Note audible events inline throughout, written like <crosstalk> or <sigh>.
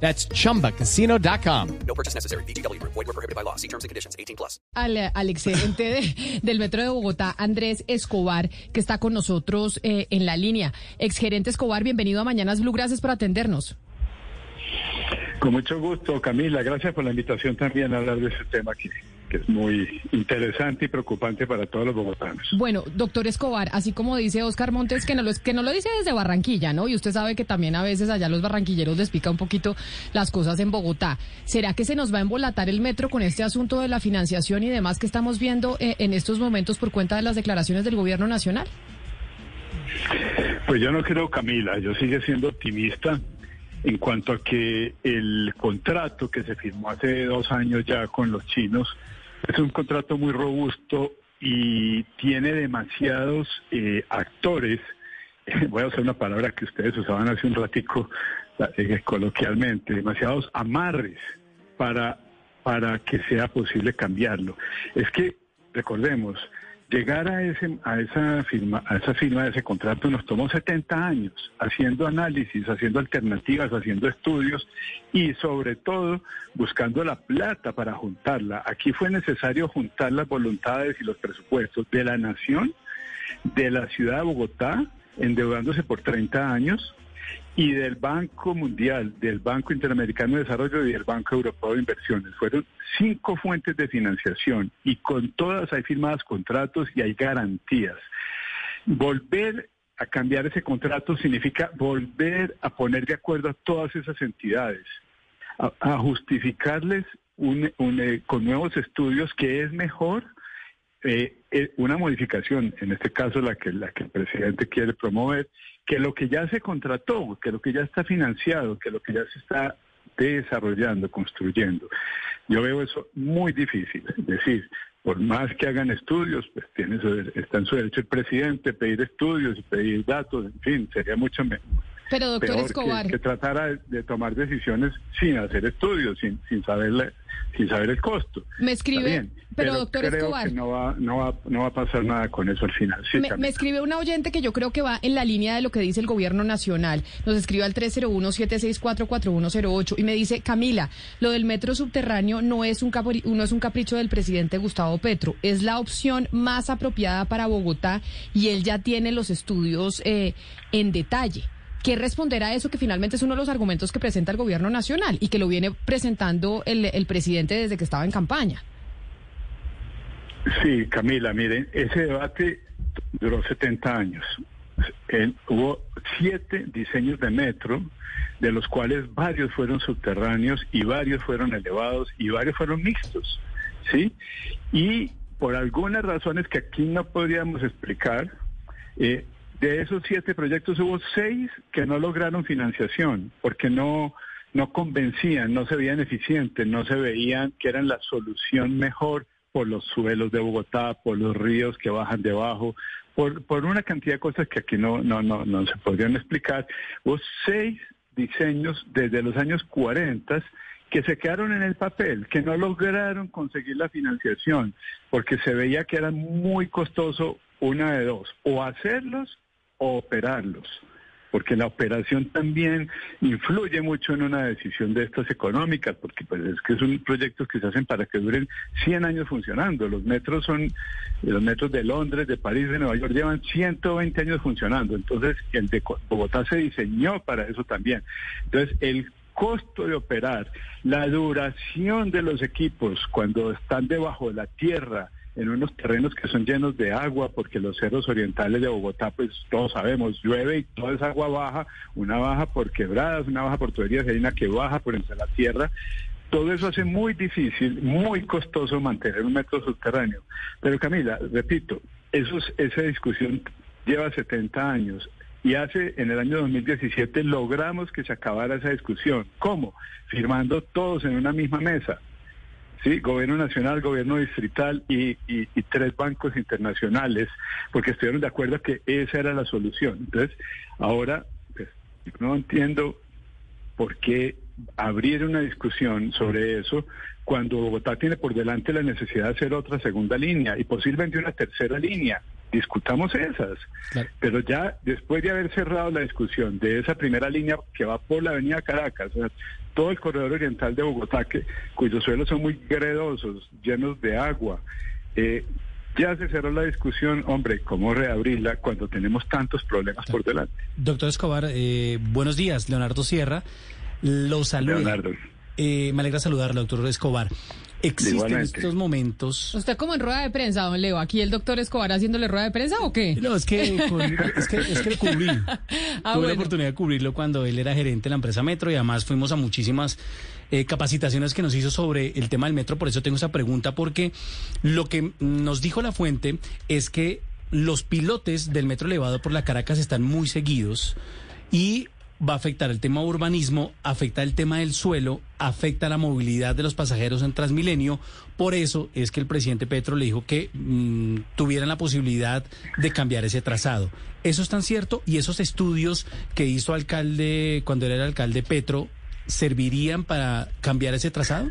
That's chumbacasino.com. No purchase necessary. BGW. Void were prohibited by law. See terms and conditions. 18 plus. al, al excedente de- del Metro de Bogotá, Andrés Escobar, que está con nosotros eh, en la línea. Exgerente Escobar, bienvenido a Mañanas Blue, gracias por atendernos. Con mucho gusto, Camila. Gracias por la invitación también a hablar de ese tema que, que es muy interesante y preocupante para todos los bogotanos. Bueno, doctor Escobar, así como dice Oscar Montes, que no, lo, que no lo dice desde Barranquilla, ¿no? Y usted sabe que también a veces allá los barranquilleros les pica un poquito las cosas en Bogotá. ¿Será que se nos va a embolatar el metro con este asunto de la financiación y demás que estamos viendo eh, en estos momentos por cuenta de las declaraciones del gobierno nacional? Pues yo no creo, Camila, yo sigo siendo optimista en cuanto a que el contrato que se firmó hace dos años ya con los chinos es un contrato muy robusto y tiene demasiados eh, actores. <laughs> Voy a usar una palabra que ustedes usaban hace un ratico eh, coloquialmente, demasiados amarres para, para que sea posible cambiarlo. Es que, recordemos, llegar a ese a esa firma a esa firma de ese contrato nos tomó 70 años haciendo análisis, haciendo alternativas, haciendo estudios y sobre todo buscando la plata para juntarla. Aquí fue necesario juntar las voluntades y los presupuestos de la nación, de la ciudad de Bogotá, endeudándose por 30 años y del Banco Mundial, del Banco Interamericano de Desarrollo y del Banco Europeo de Inversiones. Fueron cinco fuentes de financiación y con todas hay firmadas contratos y hay garantías. Volver a cambiar ese contrato significa volver a poner de acuerdo a todas esas entidades, a, justificarles un, un, eh, con nuevos estudios que es mejor eh, eh, una modificación, en este caso la que, la que el presidente quiere promover, que lo que ya se contrató, que lo que ya está financiado, que lo que ya se está desarrollando, construyendo. Yo veo eso muy difícil. Es decir, por más que hagan estudios, pues tiene su, está en su derecho el presidente pedir estudios y pedir datos, en fin, sería mucho mejor. Pero doctor peor Escobar... que, que tratara de, de tomar decisiones sin hacer estudios, sin, sin saber la- sin saber el costo. Me escribe, bien, pero, doctor creo Escobar, que no va, no va, no va a pasar nada con eso al final. Sí, me, me escribe una oyente que yo creo que va en la línea de lo que dice el gobierno nacional. Nos escribe al 301-764-4108 y me dice, Camila, lo del metro subterráneo no es, un capri- no es un capricho del presidente Gustavo Petro, es la opción más apropiada para Bogotá y él ya tiene los estudios eh, en detalle. ¿Qué responder a eso que finalmente es uno de los argumentos que presenta el gobierno nacional y que lo viene presentando el, presidente desde que estaba en campaña? Sí, Camila, miren, ese debate duró 70 años. Hubo siete diseños de metro, de los cuales varios fueron subterráneos y varios fueron elevados y varios fueron mixtos, ¿sí? Y por algunas razones que aquí no podríamos explicar, eh, de esos siete proyectos hubo seis que no lograron financiación porque no no convencían, no se veían eficientes, no se veían que eran la solución mejor por los suelos de Bogotá, por los ríos que bajan debajo, por, por una cantidad de cosas que aquí no, no, no, no se podrían explicar. Hubo seis diseños desde los años 40 que se quedaron en el papel, que no lograron conseguir la financiación, porque se veía que era muy costoso una de dos, o hacerlos operarlos porque la operación también influye mucho en una decisión de estas económicas, porque pues es que son proyectos que se hacen para que duren 100 años funcionando. Los metros son, los metros de Londres, de París, de Nueva York llevan 120 años funcionando. Entonces, el de Bogotá se diseñó para eso también. Entonces, el costo de operar, la duración de los equipos cuando están debajo de la tierra, en unos terrenos que son llenos de agua, porque los cerros orientales de Bogotá, pues todos sabemos, llueve y toda esa agua baja, una baja por quebradas, una baja por tuberías, hay una que baja por entre la tierra. Todo eso hace muy difícil, muy costoso mantener un metro subterráneo. Pero Camila, repito, esa discusión lleva 70 años. Y hace, en el año 2017, logramos que se acabara esa discusión. ¿Cómo? Firmando todos en una misma mesa ¿sí? Gobierno nacional, gobierno distrital y, y, y, tres bancos internacionales, porque estuvieron de acuerdo que esa era la solución. Entonces, ahora, pues, no entiendo por qué abrir una discusión sobre eso cuando Bogotá tiene por delante la necesidad de hacer otra segunda línea y posiblemente una tercera línea. Discutamos esas. Claro. Pero ya después de haber cerrado la discusión de esa primera línea que va por la avenida Caracas, o sea, todo el corredor oriental de Bogotá, que, cuyos suelos son muy gredosos, llenos de agua, eh, ya se cerró la discusión, hombre, ¿cómo reabrirla cuando tenemos tantos problemas por delante? Doctor Escobar, eh, buenos días, Leonardo Sierra. Lo saludo. Leonardo. Eh, me alegra saludarlo, doctor Escobar. ¿Existen en estos momentos... ¿Usted como en rueda de prensa, don Leo? ¿Aquí el doctor Escobar haciéndole rueda de prensa o qué? No, es que, <laughs> con, es que, es que lo cubrí. Ah, Tuve bueno. la oportunidad de cubrirlo cuando él era gerente de la empresa Metro y además fuimos a muchísimas eh, capacitaciones que nos hizo sobre el tema del metro. Por eso tengo esa pregunta, porque lo que nos dijo la fuente es que los pilotes del metro elevado por la Caracas están muy seguidos y va a afectar el tema urbanismo, afecta el tema del suelo, afecta la movilidad de los pasajeros en Transmilenio. Por eso es que el presidente Petro le dijo que mmm, tuvieran la posibilidad de cambiar ese trazado. ¿Eso es tan cierto? ¿Y esos estudios que hizo alcalde cuando era el alcalde Petro servirían para cambiar ese trazado?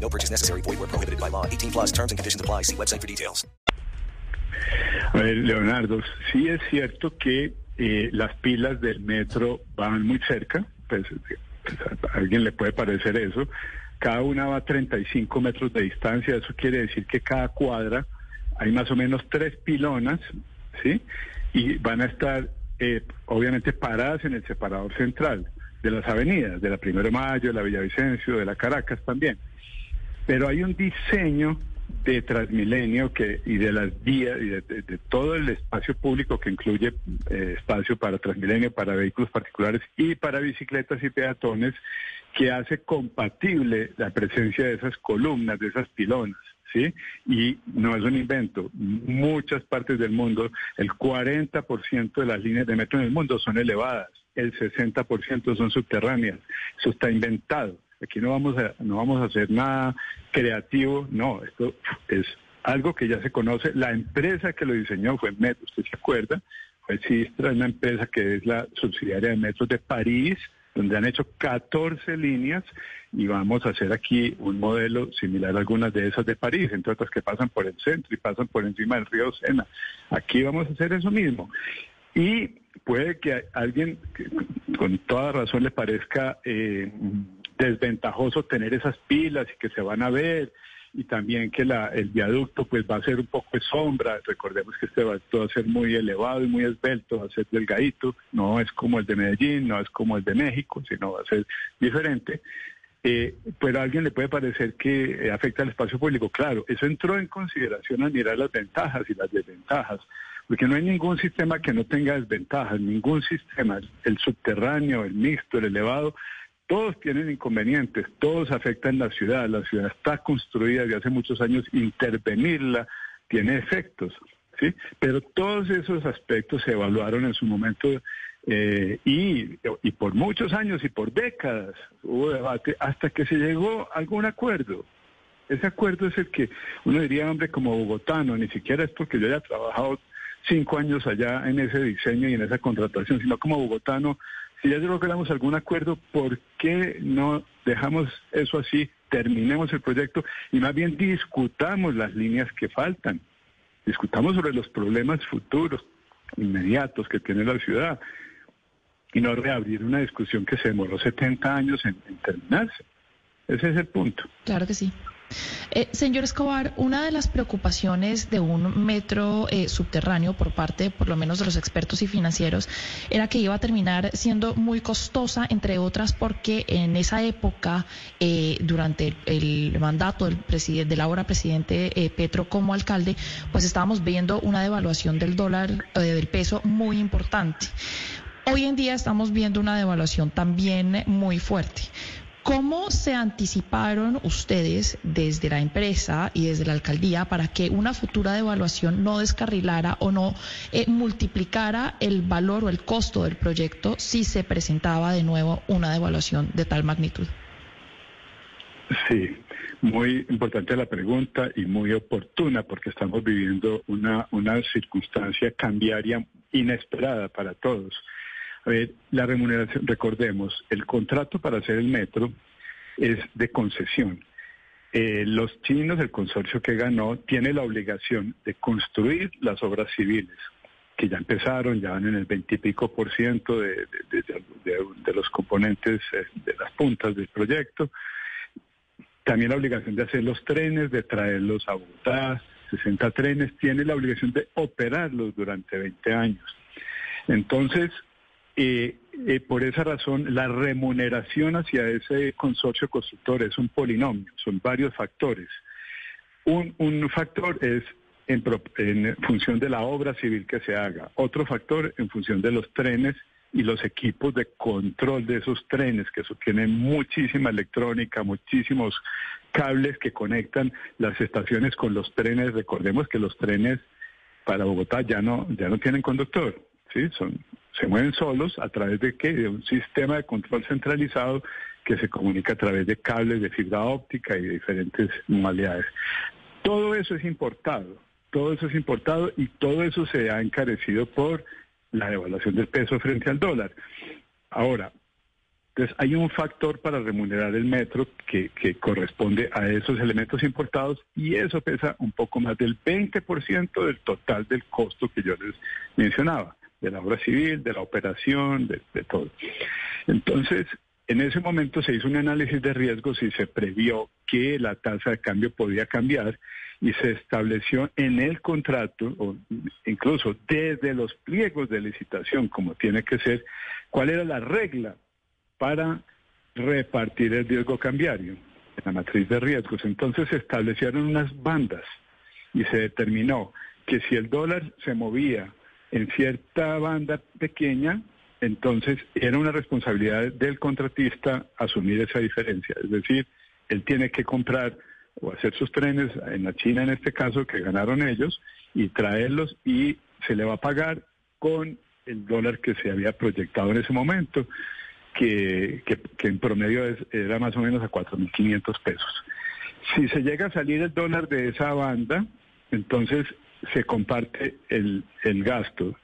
No purchase necessary. Void where prohibited by law. 18 plus terms and conditions apply. See website for details. A ver, Leonardo, sí es cierto que eh, las pilas del metro van muy cerca. Pues, pues, a alguien le puede parecer eso. Cada una va a 35 metros de distancia. Eso quiere decir que cada cuadra hay más o menos tres pilonas, ¿sí? Y van a estar, eh, obviamente, paradas en el separador central de las avenidas, de la Primero de Mayo, de la Villavicencio, de la Caracas también. Pero hay un diseño de Transmilenio que, y de las vías y de, todo el espacio público que incluye eh, espacio para Transmilenio, para vehículos particulares y para bicicletas y peatones, que hace compatible la presencia de esas columnas, de esas pilonas. ¿Sí? Y no es un invento. Muchas partes del mundo, el 40% de las líneas de metro en el mundo son elevadas, el 60% son subterráneas. Eso está inventado. Aquí no vamos a no vamos a hacer nada creativo, no, esto es algo que ya se conoce. La empresa que lo diseñó fue Metro, ¿usted se acuerda? Fue Sistra, una empresa que es la subsidiaria de Metro de París, donde han hecho 14 líneas y vamos a hacer aquí un modelo similar a algunas de esas de París, entre otras que pasan por el centro y pasan por encima del río Sena. Aquí vamos a hacer eso mismo. Y puede que alguien con toda razón le parezca eh, desventajoso tener esas pilas y que se van a ver y también que la, el viaducto pues va a ser un poco de sombra. Recordemos que este va a ser muy elevado y muy esbelto, va a ser delgadito, no es como el de Medellín, no es como el de México, sino va a ser diferente. Eh, pero a alguien le puede parecer que eh, afecta al espacio público. Claro, eso entró en consideración al mirar las ventajas y las desventajas, porque no hay ningún sistema que no tenga desventajas, ningún sistema, el subterráneo, el mixto, el elevado, todos tienen inconvenientes, todos afectan la ciudad, la ciudad está construida desde hace muchos años, intervenirla tiene efectos, ¿sí? Pero todos esos aspectos se evaluaron en su momento eh, y, y por muchos años y por décadas hubo debate hasta que se llegó a algún acuerdo. Ese acuerdo es el que uno diría, hombre, como bogotano, ni siquiera es porque yo haya trabajado cinco años allá en ese diseño y en esa contratación, sino como bogotano, si ya logramos algún acuerdo, ¿por qué no dejamos eso así, terminemos el proyecto y más bien discutamos las líneas que faltan? Discutamos sobre los problemas futuros, inmediatos que tiene la ciudad y no reabrir una discusión que se demoró 70 años en, en terminarse. Ese es el punto. Claro que sí. Eh, señor Escobar, una de las preocupaciones de un metro eh, subterráneo por parte, por lo menos, de los expertos y financieros, era que iba a terminar siendo muy costosa, entre otras, porque en esa época, eh, durante el, mandato del, presidente, del ahora presidente Petro como alcalde, pues estábamos viendo una devaluación del dólar, del peso muy importante. Hoy en día estamos viendo una devaluación también muy fuerte. ¿Cómo se anticiparon ustedes desde la empresa y desde la alcaldía para que una futura devaluación no descarrilara o no eh, multiplicara el valor o el costo del proyecto si se presentaba de nuevo una devaluación de tal magnitud? Sí, muy importante la pregunta y muy oportuna porque estamos viviendo una, una circunstancia cambiaria inesperada para todos. A ver, la remuneración, recordemos, el contrato para hacer el metro es de concesión. Eh, los chinos, el consorcio que ganó, tiene la obligación de construir las obras civiles, que ya empezaron, ya van en el veintipico por ciento de, los componentes eh, de las puntas del proyecto. También la obligación de hacer los trenes, de traerlos a Bogotá, 60 trenes, tiene la obligación de operarlos durante 20 años. Entonces, eh, por esa razón, la remuneración hacia ese consorcio constructor es un polinomio, son varios factores. Un, factor es en, en, función de la obra civil que se haga, otro factor en función de los trenes y los equipos de control de esos trenes, que eso tiene muchísima electrónica, muchísimos cables que conectan las estaciones con los trenes. Recordemos que los trenes para Bogotá ya no, ya no tienen conductor, ¿sí? Son se mueven solos a través de qué? De un sistema de control centralizado que se comunica a través de cables de fibra óptica y de diferentes modalidades. Todo eso es importado, todo eso es importado y todo eso se ha encarecido por la devaluación del peso frente al dólar. Ahora, entonces hay un factor para remunerar el metro que, que, corresponde a esos elementos importados y eso pesa un poco más del 20% del total del costo que yo les mencionaba de la obra civil, de la operación, de, todo. Entonces, en ese momento se hizo un análisis de riesgos y se previó que la tasa de cambio podía cambiar y se estableció en el contrato, o incluso desde los pliegos de licitación, como tiene que ser, cuál era la regla para repartir el riesgo cambiario la matriz de riesgos. Entonces se establecieron unas bandas y se determinó que si el dólar se movía en cierta banda pequeña, entonces era una responsabilidad del contratista asumir esa diferencia. Es decir, él tiene que comprar o hacer sus trenes en la China en este caso que ganaron ellos y traerlos y se le va a pagar con el dólar que se había proyectado en ese momento, que, que, en promedio era más o menos a 4.500 pesos. Si se llega a salir el dólar de esa banda, entonces se comparte el, el gasto.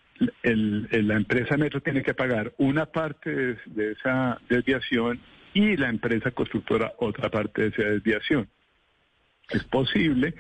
El, la empresa Metro tiene que pagar una parte de, esa desviación y la empresa constructora otra parte de esa desviación. Es posible,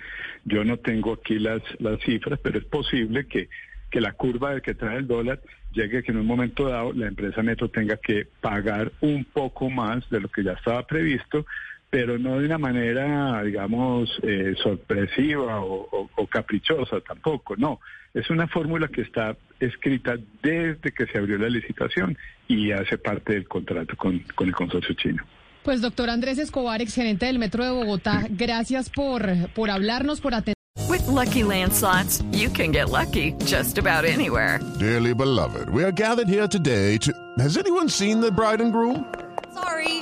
yo no tengo aquí las, las cifras, pero es posible que, que la curva de que trae el dólar llegue que en un momento dado la empresa Metro tenga que pagar un poco más de lo que ya estaba previsto pero no de una manera, digamos, eh, sorpresiva o, caprichosa tampoco, no. Es una fórmula que está escrita desde que se abrió la licitación y hace parte del contrato con, con el consorcio chino. Pues doctor Andrés Escobar, excelente del Metro de Bogotá, gracias por, por hablarnos, por atender. With lucky landslots, you can get lucky just about anywhere. Dearly beloved, we are gathered here today to. Has anyone seen the bride and groom? Sorry,